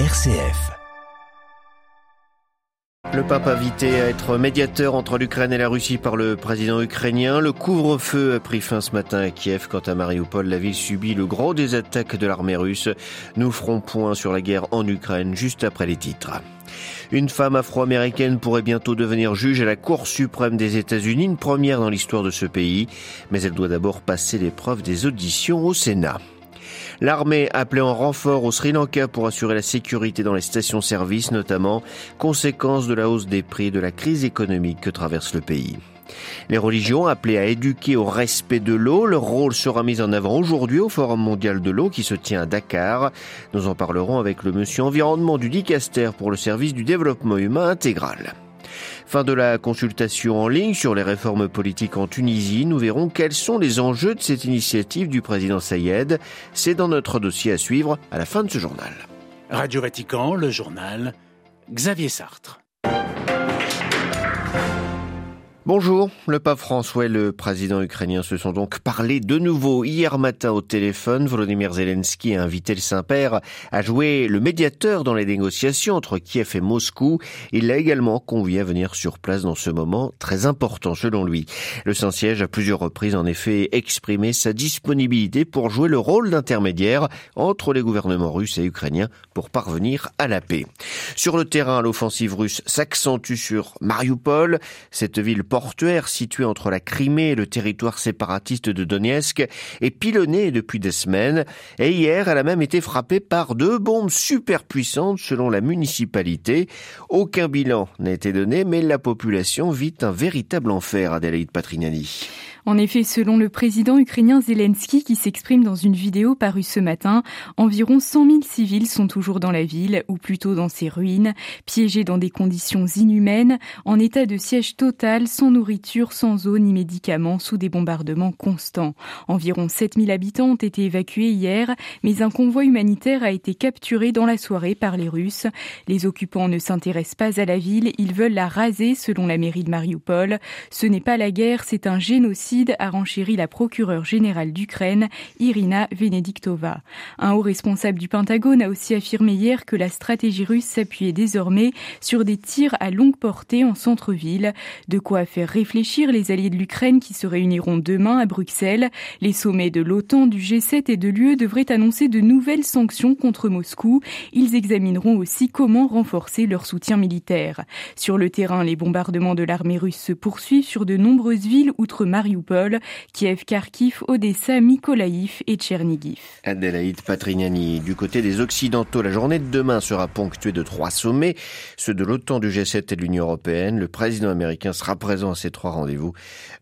RCF. Le pape invité à être médiateur entre l'Ukraine et la Russie par le président ukrainien. Le couvre-feu a pris fin ce matin à Kiev. Quant à Mariupol, la ville subit le gros des attaques de l'armée russe. Nous ferons point sur la guerre en Ukraine juste après les titres. Une femme afro-américaine pourrait bientôt devenir juge à la Cour suprême des États-Unis, une première dans l'histoire de ce pays, mais elle doit d'abord passer l'épreuve des auditions au Sénat. L'armée appelée en renfort au Sri Lanka pour assurer la sécurité dans les stations-service, notamment, conséquence de la hausse des prix et de la crise économique que traverse le pays. Les religions appelées à éduquer au respect de l'eau, leur rôle sera mis en avant aujourd'hui au Forum mondial de l'eau qui se tient à Dakar. Nous en parlerons avec le monsieur environnement du Dicaster pour le service du développement humain intégral. Fin de la consultation en ligne sur les réformes politiques en Tunisie. Nous verrons quels sont les enjeux de cette initiative du président Sayed. C'est dans notre dossier à suivre à la fin de ce journal. Radio Vatican, le journal, Xavier Sartre. Bonjour, le pape François et le président ukrainien se sont donc parlé de nouveau hier matin au téléphone. Volodymyr Zelensky a invité le Saint-Père à jouer le médiateur dans les négociations entre Kiev et Moscou. Il l'a également convié à venir sur place dans ce moment très important selon lui. Le Saint-Siège a plusieurs reprises en effet exprimé sa disponibilité pour jouer le rôle d'intermédiaire entre les gouvernements russes et ukrainiens pour parvenir à la paix. Sur le terrain, l'offensive russe s'accentue sur Mariupol, cette ville portuaire situé entre la Crimée et le territoire séparatiste de Donetsk est pilonnée depuis des semaines et hier elle a même été frappée par deux bombes super puissantes selon la municipalité. Aucun bilan n'a été donné mais la population vit un véritable enfer, Adélaïde Patrignani. En effet, selon le président ukrainien Zelensky qui s'exprime dans une vidéo parue ce matin, environ 100 000 civils sont toujours dans la ville, ou plutôt dans ses ruines, piégés dans des conditions inhumaines, en état de siège total, sans nourriture, sans eau ni médicaments, sous des bombardements constants. Environ 7 000 habitants ont été évacués hier, mais un convoi humanitaire a été capturé dans la soirée par les Russes. Les occupants ne s'intéressent pas à la ville, ils veulent la raser selon la mairie de Mariupol. Ce n'est pas la guerre, c'est un génocide a renchéri la procureure générale d'Ukraine, Irina Venediktova. Un haut responsable du Pentagone a aussi affirmé hier que la stratégie russe s'appuyait désormais sur des tirs à longue portée en centre-ville, de quoi faire réfléchir les alliés de l'Ukraine qui se réuniront demain à Bruxelles. Les sommets de l'OTAN, du G7 et de l'UE devraient annoncer de nouvelles sanctions contre Moscou. Ils examineront aussi comment renforcer leur soutien militaire. Sur le terrain, les bombardements de l'armée russe se poursuivent sur de nombreuses villes outre Mariupol Kiev, Kharkiv, Odessa, Mykolaïv et Tchernigiv. Adélaïde Patrignani. Du côté des Occidentaux, la journée de demain sera ponctuée de trois sommets, ceux de l'OTAN, du G7 et de l'Union européenne. Le président américain sera présent à ces trois rendez-vous.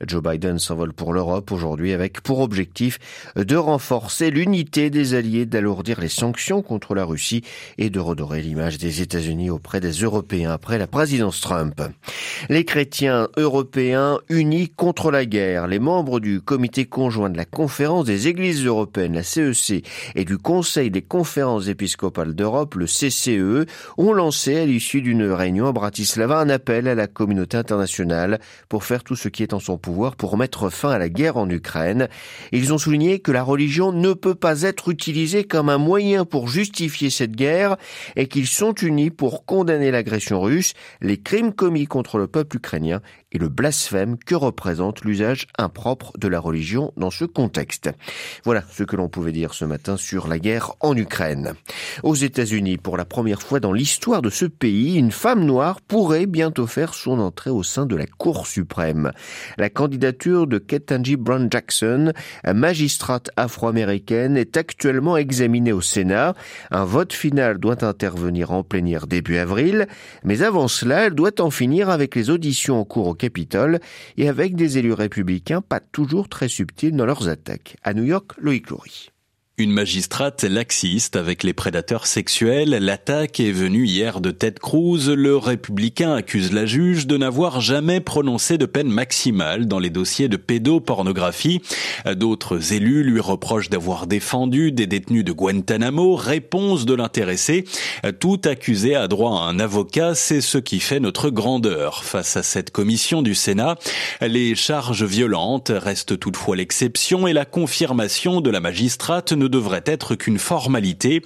Joe Biden s'envole pour l'Europe aujourd'hui avec pour objectif de renforcer l'unité des alliés, d'alourdir les sanctions contre la Russie et de redorer l'image des États-Unis auprès des Européens après la présidence Trump. Les chrétiens européens unis contre la guerre les membres du comité conjoint de la conférence des églises européennes, la CEC, e et du Conseil des conférences épiscopales d'Europe, le CCE, ont lancé à l'issue d'une réunion à Bratislava un appel à la communauté internationale pour faire tout ce qui est en son pouvoir pour mettre fin à la guerre en Ukraine. Ils ont souligné que la religion ne peut pas être utilisée comme un moyen pour justifier cette guerre et qu'ils sont unis pour condamner l'agression russe, les crimes commis contre le peuple ukrainien et le blasphème que représente l'usage impropre de la religion dans ce contexte. Voilà ce que l'on pouvait dire ce matin sur la guerre en Ukraine. Aux États-Unis, pour la première fois dans l'histoire de ce pays, une femme noire pourrait bientôt faire son entrée au sein de la Cour suprême. La candidature de Ketanji Brown Jackson, magistrate afro-américaine, est actuellement examinée au Sénat. Un vote final doit intervenir en plénière début avril, mais avant cela, elle doit en finir avec les auditions en cours au Capitole et avec des élus républicains pas toujours très subtils dans leurs attaques. À New York, Loïc Loury. Une magistrate laxiste avec les prédateurs sexuels, l'attaque est venue hier de Ted Cruz. Le républicain accuse la juge de n'avoir jamais prononcé de peine maximale dans les dossiers de pédopornographie. D'autres élus lui reprochent d'avoir défendu des détenus de Guantanamo. Réponse de l'intéressé. Tout accusé a droit à un avocat. C'est ce qui fait notre grandeur. Face à cette commission du Sénat, les charges violentes restent toutefois l'exception et la confirmation de la magistrate ne devrait être qu'une formalité.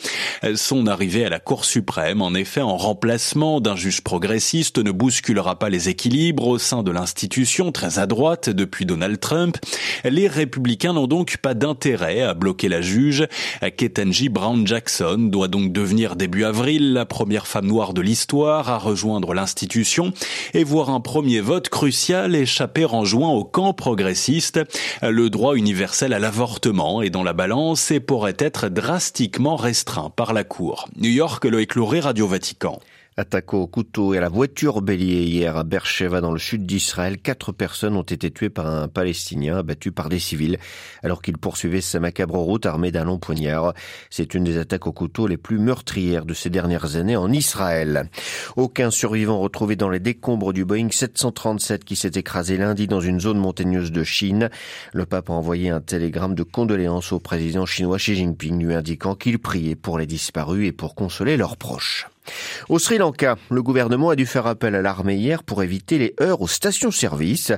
Son arrivée à la Cour suprême, en effet, en remplacement d'un juge progressiste, ne bousculera pas les équilibres au sein de l'institution très à droite depuis Donald Trump. Les républicains n'ont donc pas d'intérêt à bloquer la juge. Ketanji Brown Jackson doit donc devenir début avril la première femme noire de l'histoire à rejoindre l'institution et voir un premier vote crucial échapper en juin au camp progressiste. Le droit universel à l'avortement est dans la balance et pourrait être drastiquement restreint par la Cour. New York, Loïc Lauré, Radio Vatican. Attaque au couteau et à la voiture bélier hier à Beersheba dans le sud d'Israël. Quatre personnes ont été tuées par un Palestinien abattu par des civils alors qu'il poursuivait sa macabre route armé d'un long poignard. C'est une des attaques au couteau les plus meurtrières de ces dernières années en Israël. Aucun survivant retrouvé dans les décombres du Boeing 737 qui s'est écrasé lundi dans une zone montagneuse de Chine. Le pape a envoyé un télégramme de condoléances au président chinois Xi Jinping lui indiquant qu'il priait pour les disparus et pour consoler leurs proches. Au Sri Lanka, le gouvernement a dû faire appel à l'armée hier pour éviter les heurts aux stations-service.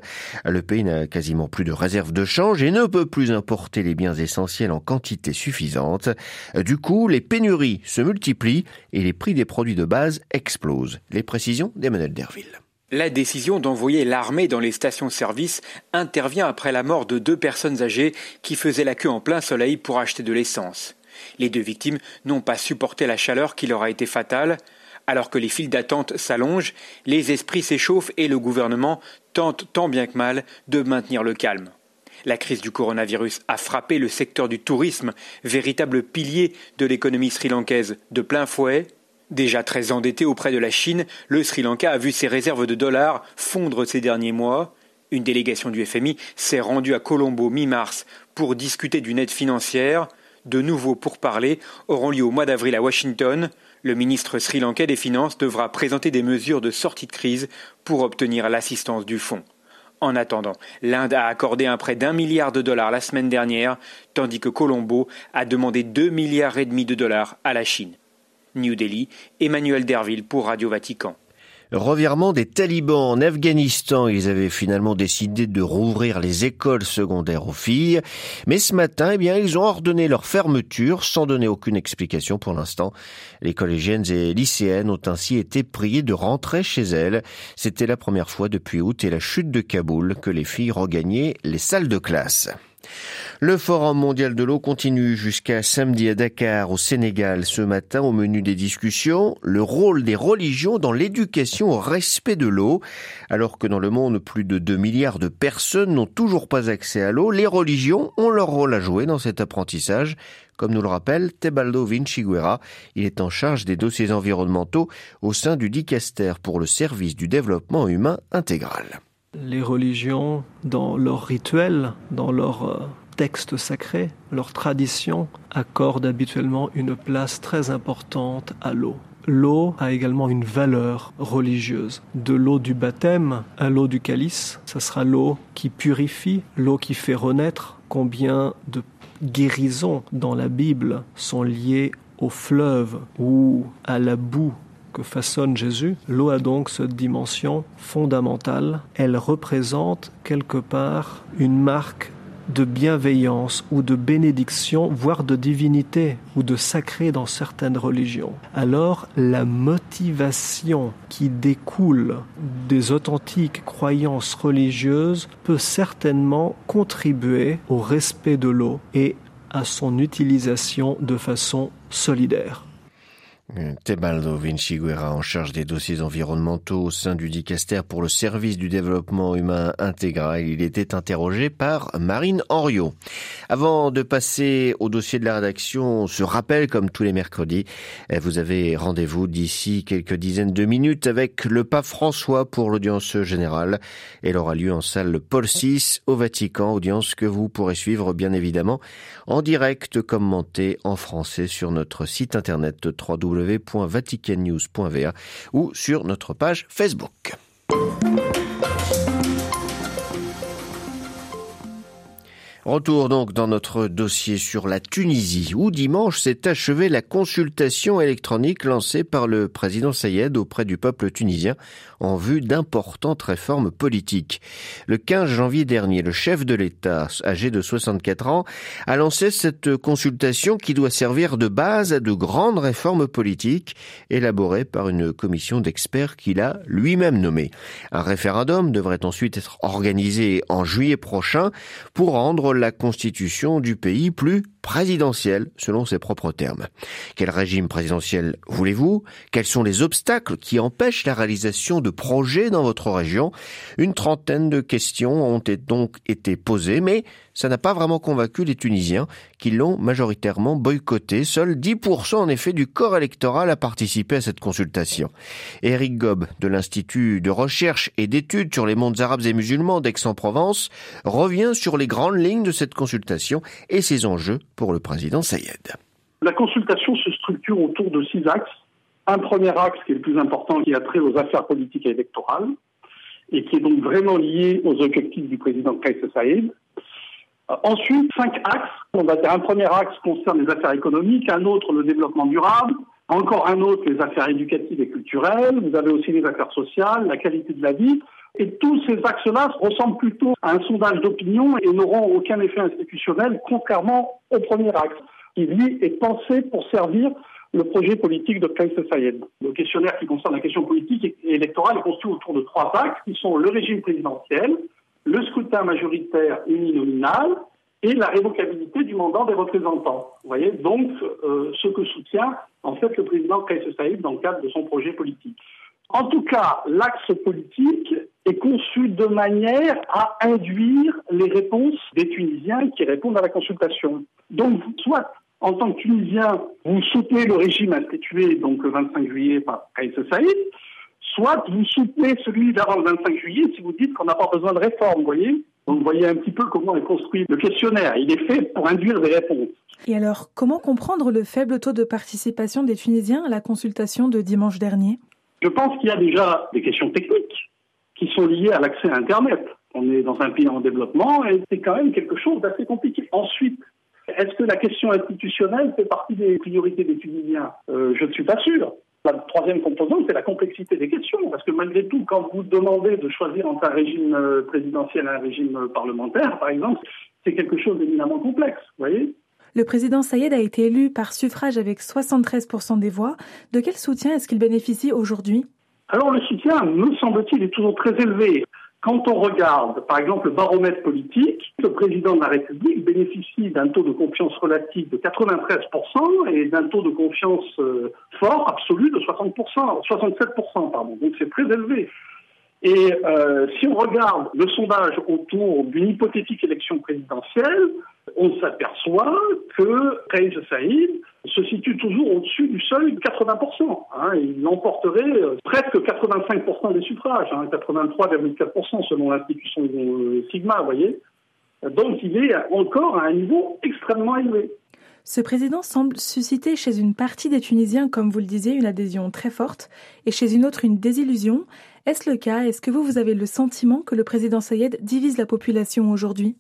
Le pays n'a quasiment plus de réserve de change et ne peut plus importer les biens essentiels en quantité suffisante. Du coup, les pénuries se multiplient et les prix des produits de base explosent. Les précisions d'Emmanuel Derville. La décision d'envoyer l'armée dans les stations-service intervient après la mort de deux personnes âgées qui faisaient la queue en plein soleil pour acheter de l'essence. Les deux victimes n'ont pas supporté la chaleur qui leur a été fatale. Alors que les files d'attente s'allongent, les esprits s'échauffent et le gouvernement tente tant bien que mal de maintenir le calme. La crise du coronavirus a frappé le secteur du tourisme, véritable pilier de l'économie sri-lankaise, de plein fouet. Déjà très endetté auprès de la Chine, le Sri Lanka a vu ses réserves de dollars fondre ces derniers mois. Une délégation du FMI s'est rendue à Colombo mi-mars pour discuter d'une aide financière. De nouveaux pourparlers auront lieu au mois d'avril à Washington. Le ministre sri-lankais des Finances devra présenter des mesures de sortie de crise pour obtenir l'assistance du fonds. En attendant, l'Inde a accordé un prêt d'un milliard de dollars la semaine dernière, tandis que Colombo a demandé deux milliards et demi de dollars à la Chine. New Delhi, Emmanuel Derville pour Radio Vatican. Revirement des talibans en Afghanistan. Ils avaient finalement décidé de rouvrir les écoles secondaires aux filles. Mais ce matin, eh bien, ils ont ordonné leur fermeture sans donner aucune explication pour l'instant. Les collégiennes et lycéennes ont ainsi été priées de rentrer chez elles. C'était la première fois depuis août et la chute de Kaboul que les filles regagnaient les salles de classe. Le Forum mondial de l'eau continue jusqu'à samedi à Dakar, au Sénégal. Ce matin, au menu des discussions, le rôle des religions dans l'éducation au respect de l'eau. Alors que dans le monde, plus de 2 milliards de personnes n'ont toujours pas accès à l'eau, les religions ont leur rôle à jouer dans cet apprentissage. Comme nous le rappelle Tebaldo Vinciguerra, il est en charge des dossiers environnementaux au sein du Dicaster pour le service du développement humain intégral. Les religions, dans leurs rituels, dans leurs euh, textes sacrés, leurs traditions, accordent habituellement une place très importante à l'eau. L'eau a également une valeur religieuse. De l'eau du baptême à l'eau du calice, ça sera l'eau qui purifie, l'eau qui fait renaître. Combien de guérisons dans la Bible sont liées au fleuve ou à la boue que façonne Jésus, l'eau a donc cette dimension fondamentale. Elle représente quelque part une marque de bienveillance ou de bénédiction, voire de divinité ou de sacré dans certaines religions. Alors la motivation qui découle des authentiques croyances religieuses peut certainement contribuer au respect de l'eau et à son utilisation de façon solidaire. Tebaldo Vinciguerra en charge des dossiers environnementaux au sein du Dicaster pour le service du développement humain intégral. Il était interrogé par Marine Henriot. Avant de passer au dossier de la rédaction, on se rappelle comme tous les mercredis, vous avez rendez-vous d'ici quelques dizaines de minutes avec le pape François pour l'audience générale. Elle aura lieu en salle Paul VI au Vatican, audience que vous pourrez suivre bien évidemment en direct commenté en français sur notre site internet www www.vaticannews.va ou sur notre page Facebook. Retour donc dans notre dossier sur la Tunisie, où dimanche s'est achevée la consultation électronique lancée par le président Sayed auprès du peuple tunisien en vue d'importantes réformes politiques. Le 15 janvier dernier, le chef de l'État, âgé de 64 ans, a lancé cette consultation qui doit servir de base à de grandes réformes politiques élaborées par une commission d'experts qu'il a lui-même nommée. Un référendum devrait ensuite être organisé en juillet prochain pour rendre la constitution du pays plus présidentielle, selon ses propres termes. Quel régime présidentiel voulez-vous? Quels sont les obstacles qui empêchent la réalisation de projets dans votre région? Une trentaine de questions ont donc été posées, mais ça n'a pas vraiment convaincu les Tunisiens qui l'ont majoritairement boycotté. Seul 10% en effet du corps électoral a participé à cette consultation. Eric Gobb de l'Institut de recherche et d'études sur les mondes arabes et musulmans d'Aix-en-Provence revient sur les grandes lignes de cette consultation et ses enjeux pour le président Sayed. La consultation se structure autour de six axes. Un premier axe qui est le plus important, qui a trait aux affaires politiques et électorales, et qui est donc vraiment lié aux objectifs du président Kais Saïd. Euh, ensuite, cinq axes. On va dire un premier axe concerne les affaires économiques, un autre le développement durable, encore un autre les affaires éducatives et culturelles. Vous avez aussi les affaires sociales, la qualité de la vie. Et tous ces axes-là ressemblent plutôt à un sondage d'opinion et n'auront aucun effet institutionnel, contrairement au premier axe, qui lui est pensé pour servir le projet politique de Kais Sayed. Le questionnaire qui concerne la question politique et électorale est construit autour de trois axes qui sont le régime présidentiel, le scrutin majoritaire uninominal et la révocabilité du mandat des représentants. Vous voyez donc euh, ce que soutient en fait le président Kais Saïd dans le cadre de son projet politique. En tout cas, l'axe politique est conçu de manière à induire les réponses des Tunisiens qui répondent à la consultation. Donc, soit en tant que Tunisien, vous soutenez le régime institué donc le 25 juillet par Kais Saïd, soit vous soutenez celui d'avant le 25 juillet si vous dites qu'on n'a pas besoin de réforme, vous voyez Donc vous voyez un petit peu comment est construit le questionnaire. Il est fait pour induire des réponses. Et alors, comment comprendre le faible taux de participation des Tunisiens à la consultation de dimanche dernier? Je pense qu'il y a déjà des questions techniques qui sont liées à l'accès à Internet. On est dans un pays en développement et c'est quand même quelque chose d'assez compliqué. Ensuite, est-ce que la question institutionnelle fait partie des priorités des Tunisiens? Euh, Je ne suis pas sûr. La troisième composante, c'est la complexité des questions, parce que malgré tout, quand vous demandez de choisir entre un régime euh, présidentiel et un régime euh, parlementaire, par exemple, c'est quelque chose d'éminemment complexe, vous voyez? Le président Sayed a été élu par suffrage avec 73% des voix. De quel soutien est-ce qu'il bénéficie aujourd'hui? Alors le soutien, me semble-t-il, est toujours très élevé. Quand on regarde, par exemple, le baromètre politique, le président de la République bénéficie d'un taux de confiance relatif de 93% et d'un taux de confiance euh, fort, absolu, de 60%, 67%, pardon. Donc c'est très élevé. Et euh, si on regarde le sondage autour d'une hypothétique élection présidentielle, on s'aperçoit que Kais Saïd se situe toujours au-dessus du seuil de 80%. Hein, il emporterait euh, presque 85% des suffrages, hein, 83,4% selon l'institution euh, Sigma, vous voyez. Donc il est encore à un niveau extrêmement élevé. Ce président semble susciter chez une partie des Tunisiens, comme vous le disiez, une adhésion très forte et chez une autre une désillusion. Est-ce le cas? Est-ce que vous, vous avez le sentiment que le président Sayed divise la population aujourd'hui?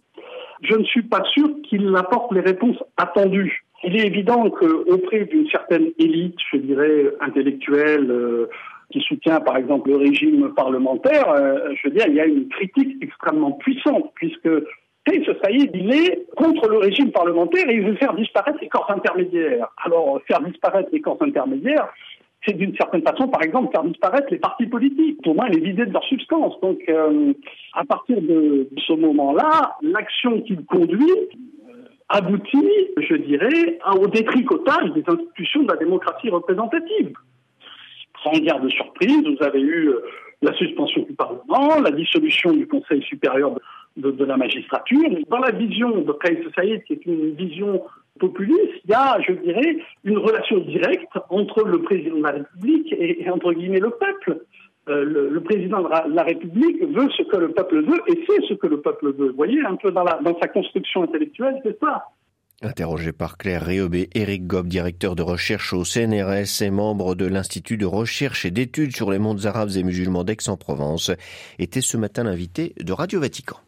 Je ne suis pas sûr qu'il apporte les réponses attendues. Il est évident qu'auprès d'une certaine élite, je dirais, intellectuelle, euh, qui soutient par exemple le régime parlementaire, euh, je veux dire, il y a une critique extrêmement puissante, puisque ce Saïd, il est contre le régime parlementaire et il veut faire disparaître les corps intermédiaires. Alors, faire disparaître les corps intermédiaires, c'est d'une certaine façon, par exemple, faire disparaître les partis politiques, au moins les vider de leur substance. Donc, euh, à partir de ce moment-là, l'action qu'il conduit euh, aboutit, je dirais, au détricotage des institutions de la démocratie représentative. Sans guerre de surprise, vous avez eu euh, la suspension du Parlement, la dissolution du Conseil supérieur de de, la magistrature. Dans la vision de Kais Saïd, qui est une vision populiste, il y a, je dirais, une relation directe entre le président de la République et, entre guillemets le peuple. Euh, le, président de la, République veut ce que le peuple veut et c'est ce que le peuple veut. Vous voyez, un peu dans, dans sa construction intellectuelle, c'est ça. Interrogé par Claire Réaubé, Éric Gob, directeur de recherche au CNRS et membre de l'Institut de recherche et d'études sur les mondes arabes et musulmans d'Aix-en-Provence, était ce matin l'invité de Radio Vatican.